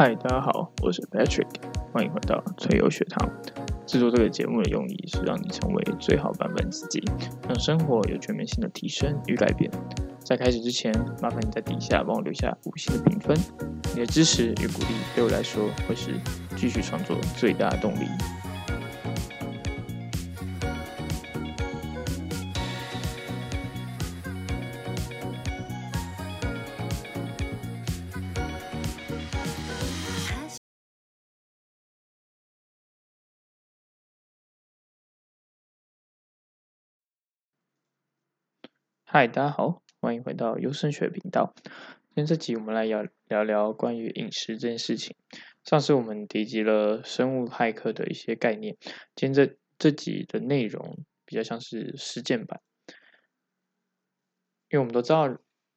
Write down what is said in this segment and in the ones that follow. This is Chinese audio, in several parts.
嗨，大家好，我是 Patrick，欢迎回到翠油学堂。制作这个节目的用意是让你成为最好版本自己，让生活有全面性的提升与改变。在开始之前，麻烦你在底下帮我留下五星的评分，你的支持与鼓励对我来说会是继续创作最大的动力。嗨，大家好，欢迎回到优生学频道。今天这集我们来聊聊聊关于饮食这件事情。上次我们提及了生物骇客的一些概念，今天这这集的内容比较像是实践版。因为我们都知道，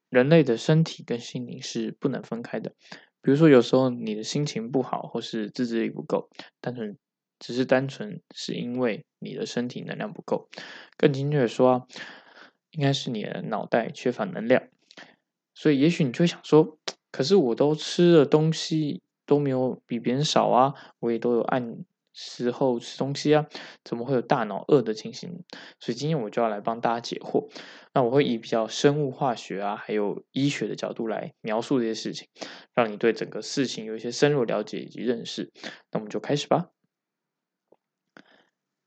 人类的身体跟心灵是不能分开的。比如说，有时候你的心情不好，或是自制力不够，单纯只是单纯是因为你的身体能量不够。更精确的说。应该是你的脑袋缺乏能量，所以也许你就会想说，可是我都吃的东西都没有比别人少啊，我也都有按时候吃东西啊，怎么会有大脑饿的情形？所以今天我就要来帮大家解惑。那我会以比较生物化学啊，还有医学的角度来描述这些事情，让你对整个事情有一些深入了解以及认识。那我们就开始吧。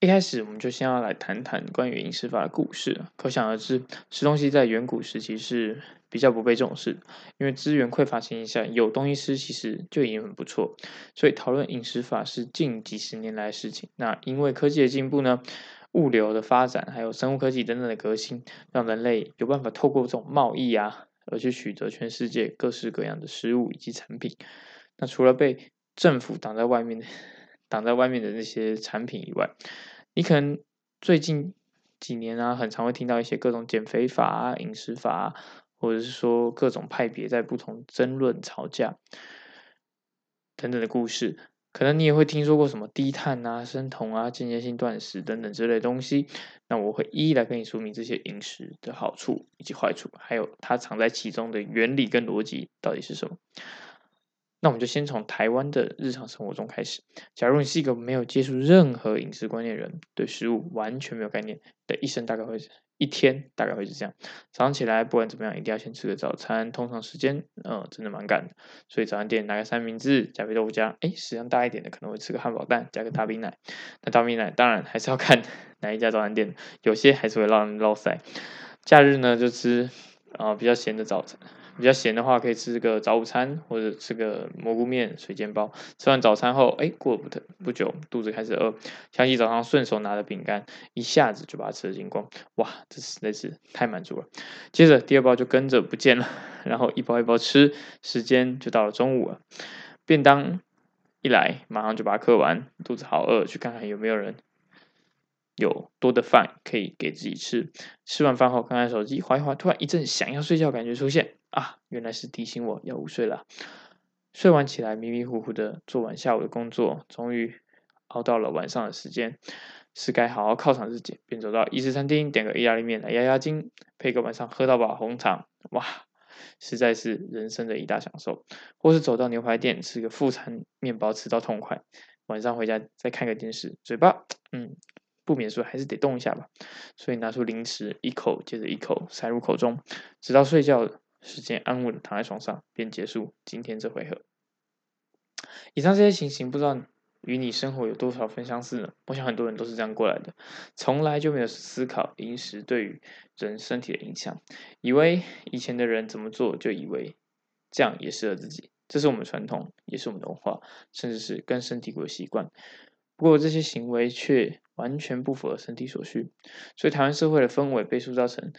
一开始我们就先要来谈谈关于饮食法的故事。可想而知，吃东西在远古时期是比较不被重视，因为资源匮乏情况下，有东西吃其实就已经很不错。所以讨论饮食法是近几十年来的事情。那因为科技的进步呢，物流的发展，还有生物科技等等的革新，让人类有办法透过这种贸易啊，而去取得全世界各式各样的食物以及产品。那除了被政府挡在外面的。挡在外面的那些产品以外，你可能最近几年啊，很常会听到一些各种减肥法啊、饮食法，或者是说各种派别在不同争论、吵架等等的故事。可能你也会听说过什么低碳啊、生酮啊、间接性断食等等之类东西。那我会一一来跟你说明这些饮食的好处以及坏处，还有它藏在其中的原理跟逻辑到底是什么。那我们就先从台湾的日常生活中开始。假如你是一个没有接触任何饮食观念的人，对食物完全没有概念的一生，大概会一天大概会是这样：早上起来不管怎么样，一定要先吃个早餐。通常时间，嗯，真的蛮赶的。所以早餐店拿个三明治加杯豆浆，哎，食量大一点的可能会吃个汉堡蛋加个大冰奶。那大冰奶当然还是要看 哪一家早餐店，有些还是会让人落塞。假日呢就吃啊比较咸的早餐。比较闲的话，可以吃个早午餐，或者吃个蘑菇面、水煎包。吃完早餐后，哎，过了不不久，肚子开始饿，想起早上顺手拿的饼干，一下子就把它吃了精光。哇，这实在是太满足了。接着第二包就跟着不见了，然后一包一包吃，时间就到了中午了。便当一来，马上就把它嗑完，肚子好饿，去看看有没有人。有多的饭可以给自己吃，吃完饭后看看手机，划一划，突然一阵想要睡觉感觉出现啊，原来是提醒我要午睡了。睡完起来迷迷糊糊的做完下午的工作，终于熬到了晚上的时间，是该好好犒赏自己，便走到意式餐厅点个意大利面来压压惊，配个晚上喝到饱红肠，哇，实在是人生的一大享受。或是走到牛排店吃个副餐面包吃到痛快，晚上回家再看个电视，嘴巴嗯。不免说还是得动一下吧，所以拿出零食，一口接着一口塞入口中，直到睡觉时间安稳躺在床上，便结束今天这回合。以上这些情形，不知道与你生活有多少分相似呢？我想很多人都是这样过来的，从来就没有思考饮食对于人身体的影响，以为以前的人怎么做，就以为这样也适合自己。这是我们传统，也是我们的文化，甚至是根深蒂固的习惯。不过这些行为却完全不符合身体所需，所以台湾社会的氛围被塑造成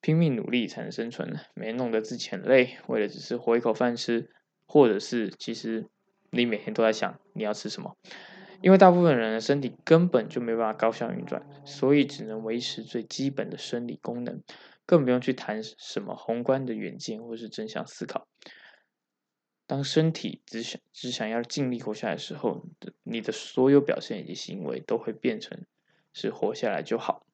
拼命努力才能生存，没弄得自己很累，为了只是活一口饭吃，或者是其实你每天都在想你要吃什么，因为大部分人的身体根本就没办法高效运转，所以只能维持最基本的生理功能，更不用去谈什么宏观的远见或是正向思考。当身体只想只想要尽力活下来的时候，你的所有表现以及行为都会变成是活下来就好。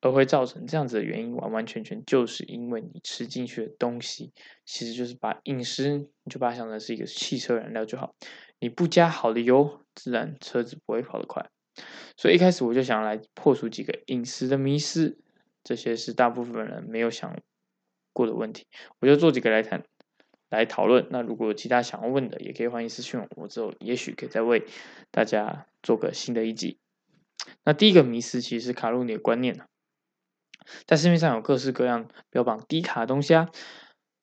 而会造成这样子的原因，完完全全就是因为你吃进去的东西，其实就是把饮食，你就把它想成是一个汽车燃料就好。你不加好的油，自然车子不会跑得快。所以一开始我就想来破除几个饮食的迷思，这些是大部分人没有想过的问题，我就做几个来谈，来讨论。那如果有其他想要问的，也可以欢迎私信我，我之后也许可以再为大家做个新的一集。那第一个迷思其实是卡路里的观念在市面上有各式各样标榜低卡的东西啊，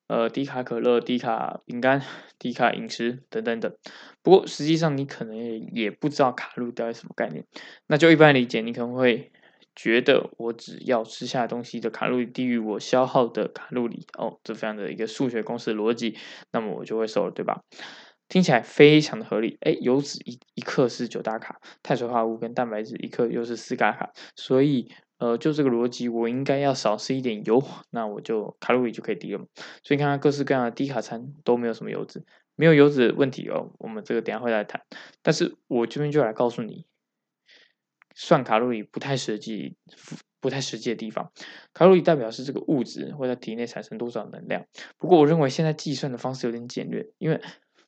呃，低卡可乐、低卡饼干、低卡饮食等等等。不过实际上你可能也不知道卡路里到底什么概念。那就一般理解，你可能会觉得我只要吃下东西的卡路里低于我消耗的卡路里哦，这非常的一个数学公式逻辑，那么我就会瘦了，对吧？听起来非常的合理。哎，油脂一一克是九大卡，碳水化合物跟蛋白质一克又是四大卡，所以。呃，就这个逻辑，我应该要少吃一点油，那我就卡路里就可以低了。所以看看各式各样的低卡餐都没有什么油脂，没有油脂问题哦。我们这个等下会来谈。但是我这边就来告诉你，算卡路里不太实际、不太实际的地方。卡路里代表是这个物质会在体内产生多少能量。不过我认为现在计算的方式有点简略，因为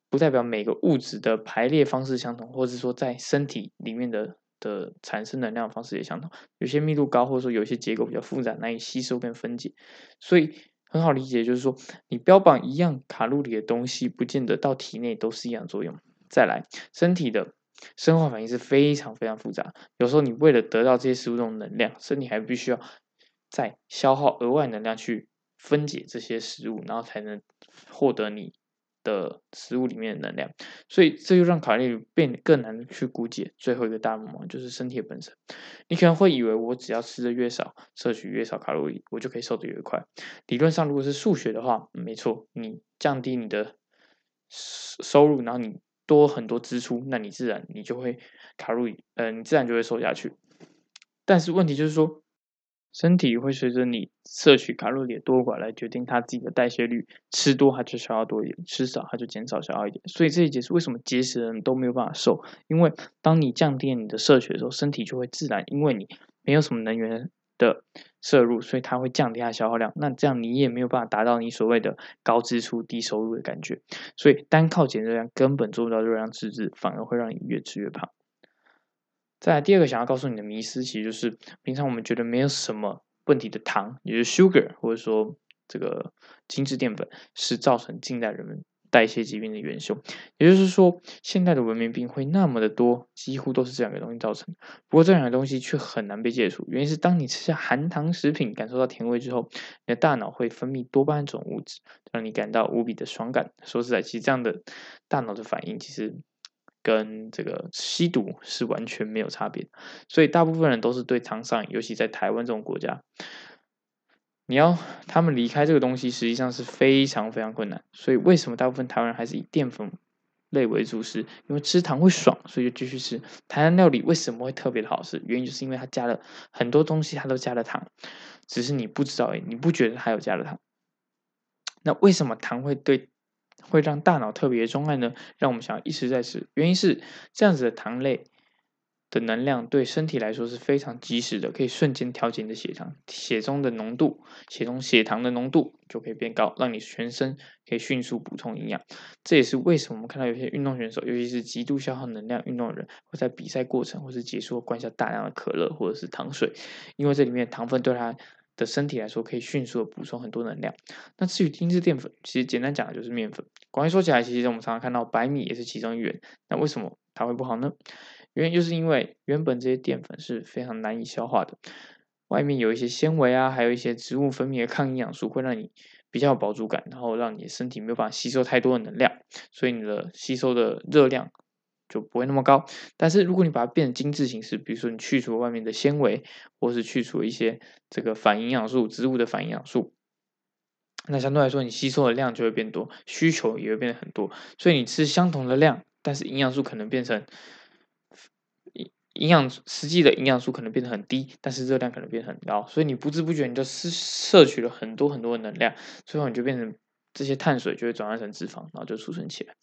不代表每个物质的排列方式相同，或者说在身体里面的。的产生能量方式也相同，有些密度高，或者说有些结构比较复杂，难以吸收跟分解，所以很好理解，就是说你标榜一样卡路里的东西，不见得到体内都是一样作用。再来，身体的生化反应是非常非常复杂，有时候你为了得到这些食物中的能量，身体还必须要再消耗额外能量去分解这些食物，然后才能获得你。的食物里面的能量，所以这就让卡路里变得更难去估计。最后一个大魔王就是身体本身。你可能会以为我只要吃的越少，摄取越少卡路里，我就可以瘦得越快。理论上，如果是数学的话，没错，你降低你的收入，然后你多很多支出，那你自然你就会卡路里，嗯，你自然就会瘦下去。但是问题就是说。身体会随着你摄取卡路里的多寡来决定它自己的代谢率，吃多它就消耗多一点，吃少它就减少消耗一点。所以这一节是为什么节食的人都没有办法瘦，因为当你降低你的摄取的时候，身体就会自然因为你没有什么能源的摄入，所以它会降低它消耗量。那这样你也没有办法达到你所谓的高支出低收入的感觉。所以单靠减热量根本做不到热量赤字，反而会让你越吃越胖。再来第二个想要告诉你的迷思，其实就是平常我们觉得没有什么问题的糖，也就是 sugar，或者说这个精致淀粉，是造成近代人们代谢疾病的元凶。也就是说，现代的文明病会那么的多，几乎都是这两个东西造成。不过这两个东西却很难被戒除，原因是当你吃下含糖食品，感受到甜味之后，你的大脑会分泌多巴胺种物质，让你感到无比的爽感。说实在，其实这样的大脑的反应，其实。跟这个吸毒是完全没有差别，所以大部分人都是对糖上瘾，尤其在台湾这种国家，你要他们离开这个东西，实际上是非常非常困难。所以为什么大部分台湾人还是以淀粉类为主食？因为吃糖会爽，所以就继续吃。台湾料理为什么会特别的好吃？原因就是因为它加了很多东西，它都加了糖，只是你不知道，你不觉得它有加了糖。那为什么糖会对？会让大脑特别钟爱呢，让我们想要一直在吃。原因是这样子的糖类的能量对身体来说是非常及时的，可以瞬间调节你的血糖，血中的浓度，血中血糖的浓度就可以变高，让你全身可以迅速补充营养。这也是为什么我们看到有些运动选手，尤其是极度消耗能量运动的人，会在比赛过程或是结束灌下大量的可乐或者是糖水，因为这里面糖分对他。的身体来说，可以迅速的补充很多能量。那至于精致淀粉，其实简单讲的就是面粉。广义说起来，其实我们常常看到白米也是其中一员。那为什么它会不好呢？原因就是因为原本这些淀粉是非常难以消化的，外面有一些纤维啊，还有一些植物分泌的抗营养素，会让你比较有饱足感，然后让你身体没有办法吸收太多的能量，所以你的吸收的热量。就不会那么高，但是如果你把它变成精致形式，比如说你去除外面的纤维，或是去除一些这个反营养素，植物的反营养素，那相对来说你吸收的量就会变多，需求也会变得很多。所以你吃相同的量，但是营养素可能变成营营养实际的营养素可能变得很低，但是热量可能变得很高。所以你不知不觉你就摄摄取了很多很多的能量，最后你就变成这些碳水就会转换成脂肪，然后就储存起来。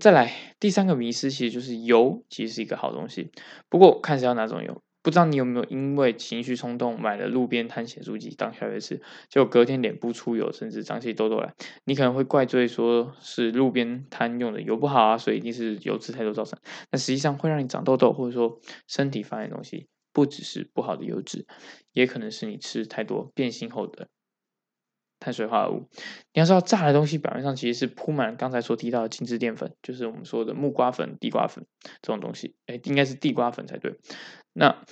再来第三个迷思，其实就是油其实是一个好东西，不过看是要哪种油。不知道你有没有因为情绪冲动买了路边摊咸酥鸡当宵夜吃，结果隔天脸部出油，甚至长起痘痘来？你可能会怪罪说是路边摊用的油不好啊，所以一定是油脂太多造成。但实际上会让你长痘痘或者说身体发炎的东西，不只是不好的油脂，也可能是你吃太多变性后的。碳水化合物，你要知道炸的东西表面上其实是铺满刚才所提到的精致淀粉，就是我们说的木瓜粉、地瓜粉这种东西，哎，应该是地瓜粉才对。那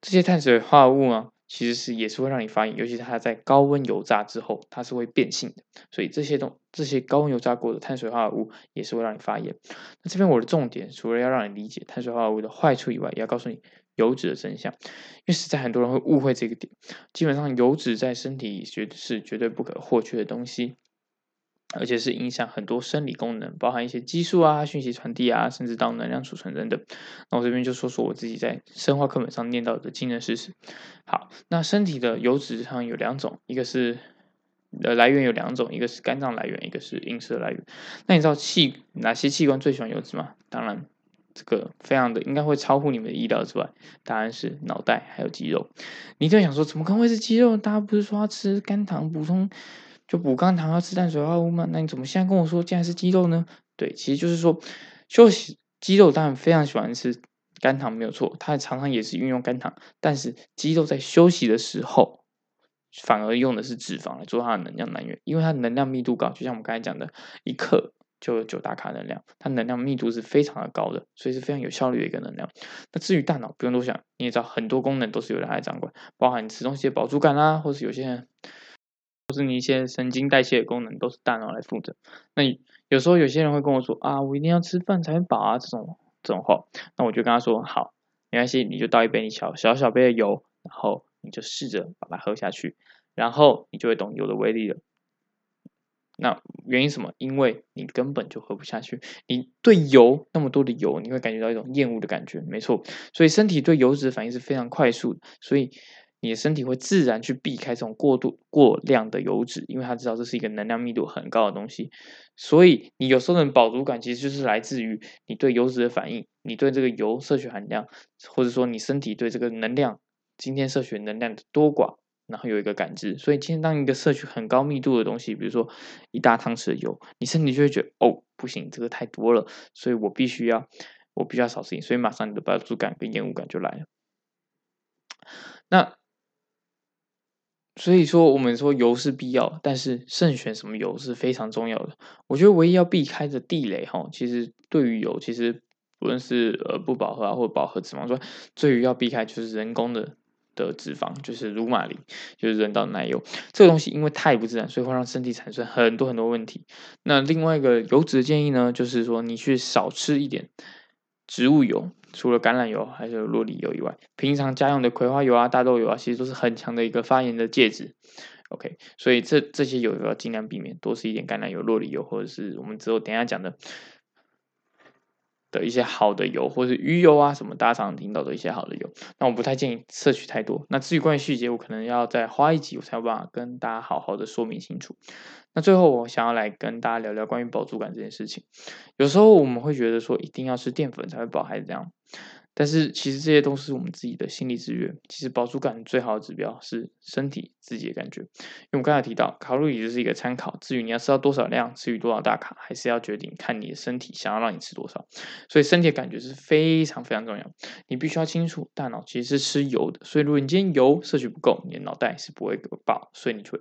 这些碳水化合物呢，其实是也是会让你发炎，尤其是它在高温油炸之后，它是会变性的，所以这些东这些高温油炸过的碳水化合物也是会让你发炎。那这边我的重点除了要让你理解碳水化合物的坏处以外，也要告诉你。油脂的真相，因为实在很多人会误会这个点。基本上，油脂在身体绝是绝对不可或缺的东西，而且是影响很多生理功能，包含一些激素啊、讯息传递啊，甚至到能量储存等等。那我这边就说说我自己在生化课本上念到的惊人事实。好，那身体的油脂上有两种，一个是的来源有两种，一个是肝脏来源，一个是饮食来源。那你知道器哪些器官最喜欢油脂吗？当然。这个非常的应该会超乎你们的意料之外，答案是脑袋还有肌肉。你就想说，怎么可能会是肌肉？大家不是说要吃肝糖补充，就补肝糖要吃碳水化合物吗？那你怎么现在跟我说竟然是肌肉呢？对，其实就是说休息肌肉当然非常喜欢吃肝糖没有错，它常常也是运用肝糖，但是肌肉在休息的时候，反而用的是脂肪来做它的能量来源，因为它能量密度高，就像我们刚才讲的，一克。就有九大卡能量，它能量密度是非常的高的，所以是非常有效率的一个能量。那至于大脑，不用多想，你也知道很多功能都是由人来掌管，包含你吃东西的饱足感啦，或是有些人，或是你一些神经代谢的功能都是大脑来负责。那有时候有些人会跟我说啊，我一定要吃饭才能饱啊，这种这种话，那我就跟他说好，没关系，你就倒一杯你小小小杯的油，然后你就试着把它喝下去，然后你就会懂油的威力了。那原因什么？因为你根本就喝不下去。你对油那么多的油，你会感觉到一种厌恶的感觉，没错。所以身体对油脂的反应是非常快速的，所以你的身体会自然去避开这种过度过量的油脂，因为它知道这是一个能量密度很高的东西。所以你有时候的饱足感其实就是来自于你对油脂的反应，你对这个油摄取含量，或者说你身体对这个能量今天摄取能量的多寡。然后有一个感知，所以今天当一个摄取很高密度的东西，比如说一大汤匙的油，你身体就会觉得哦，不行，这个太多了，所以我必须要，我必须要少吃，所以马上你的饱足感跟厌恶感就来了。那所以说，我们说油是必要，但是慎选什么油是非常重要的。我觉得唯一要避开的地雷哈，其实对于油，其实不论是呃不饱和啊或饱和脂肪酸，最于要避开就是人工的。的脂肪就是乳马磷，就是人造奶油。这个东西因为太不自然，所以会让身体产生很多很多问题。那另外一个油脂的建议呢，就是说你去少吃一点植物油，除了橄榄油还有洛里油以外，平常家用的葵花油啊、大豆油啊，其实都是很强的一个发炎的介质。OK，所以这这些油要尽量避免，多吃一点橄榄油、洛里油，或者是我们之后等下讲的。的一些好的油，或者是鱼油啊，什么大家常听到的一些好的油，那我不太建议摄取太多。那至于关于细节，我可能要再花一集，我才有办法跟大家好好的说明清楚。那最后，我想要来跟大家聊聊关于饱足感这件事情。有时候我们会觉得说，一定要吃淀粉才会饱，还是这样？但是其实这些都是我们自己的心理制约。其实饱足感最好的指标是身体自己的感觉。因为我们刚才提到，卡路里就是一个参考，至于你要吃到多少量，吃于多少大卡，还是要决定看你的身体想要让你吃多少。所以身体的感觉是非常非常重要。你必须要清楚，大脑其实是吃油的。所以如果你今天油摄取不够，你的脑袋是不会饱，所以你就会，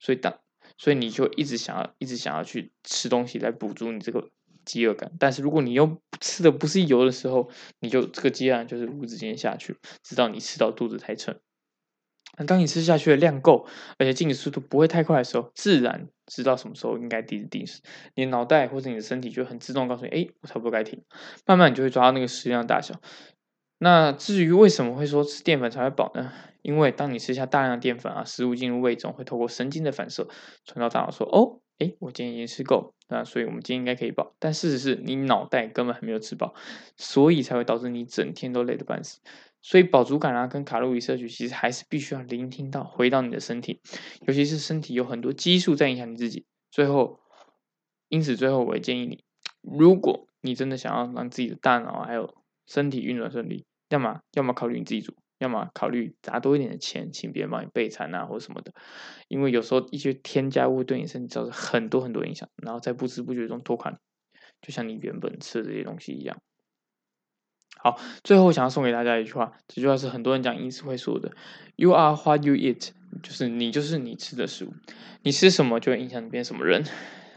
所以当，所以你就一直想要，一直想要去吃东西来补足你这个。饥饿感，但是如果你又吃的不是油的时候，你就这个饥饿感就是无止境下去，直到你吃到肚子太撑。当你吃下去的量够，而且进的速度不会太快的时候，自然知道什么时候应该停停止。你脑袋或者你的身体就很自动告诉你，哎，我差不多该停。慢慢你就会抓到那个食量大小。那至于为什么会说吃淀粉才会饱呢？因为当你吃下大量的淀粉啊，食物进入胃中会透过神经的反射传到大脑说，哦。哎，我今天已经吃够，那所以我们今天应该可以饱。但事实是你脑袋根本还没有吃饱，所以才会导致你整天都累得半死。所以饱足感啊，跟卡路里摄取其实还是必须要聆听到，回到你的身体，尤其是身体有很多激素在影响你自己。最后，因此最后我也建议你，如果你真的想要让自己的大脑还有身体运转顺利，要么要么考虑你自己煮，要么考虑砸多一点的钱，请别人帮你备餐啊或者什么的。因为有时候一些添加物对你身体造成很多很多影响，然后在不知不觉中拖垮，就像你原本吃的这些东西一样。好，最后想要送给大家一句话，这句话是很多人讲饮食会说的：“You are what you eat”，就是你就是你吃的食物，你吃什么就会影响你变什么人。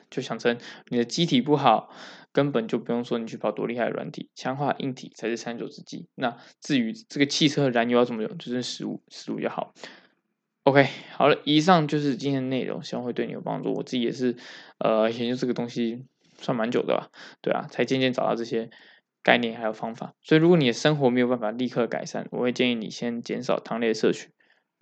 就想成你的机体不好，根本就不用说你去跑多厉害的软体，强化硬体才是长久之计。那至于这个汽车燃油要怎么用，就是食物，食物就好。OK，好了，以上就是今天的内容，希望会对你有帮助。我自己也是，呃，研究这个东西算蛮久的吧，对啊，才渐渐找到这些。概念还有方法，所以如果你的生活没有办法立刻改善，我会建议你先减少糖类摄取，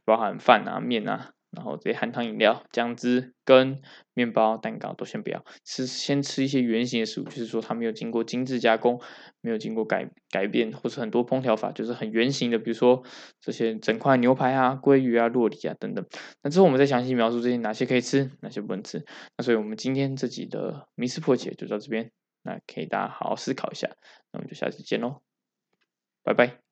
包含饭啊、面啊，然后这些含糖饮料、酱汁跟面包、蛋糕都先不要吃，先吃一些圆形的食物，就是说它没有经过精致加工，没有经过改改变，或是很多烹调法，就是很圆形的，比如说这些整块牛排啊、鲑鱼啊、洛里啊等等。那之后我们再详细描述这些哪些可以吃，哪些不能吃。那所以我们今天这集的迷思破解就到这边。那可以大家好好思考一下，那我们就下次见喽，拜拜。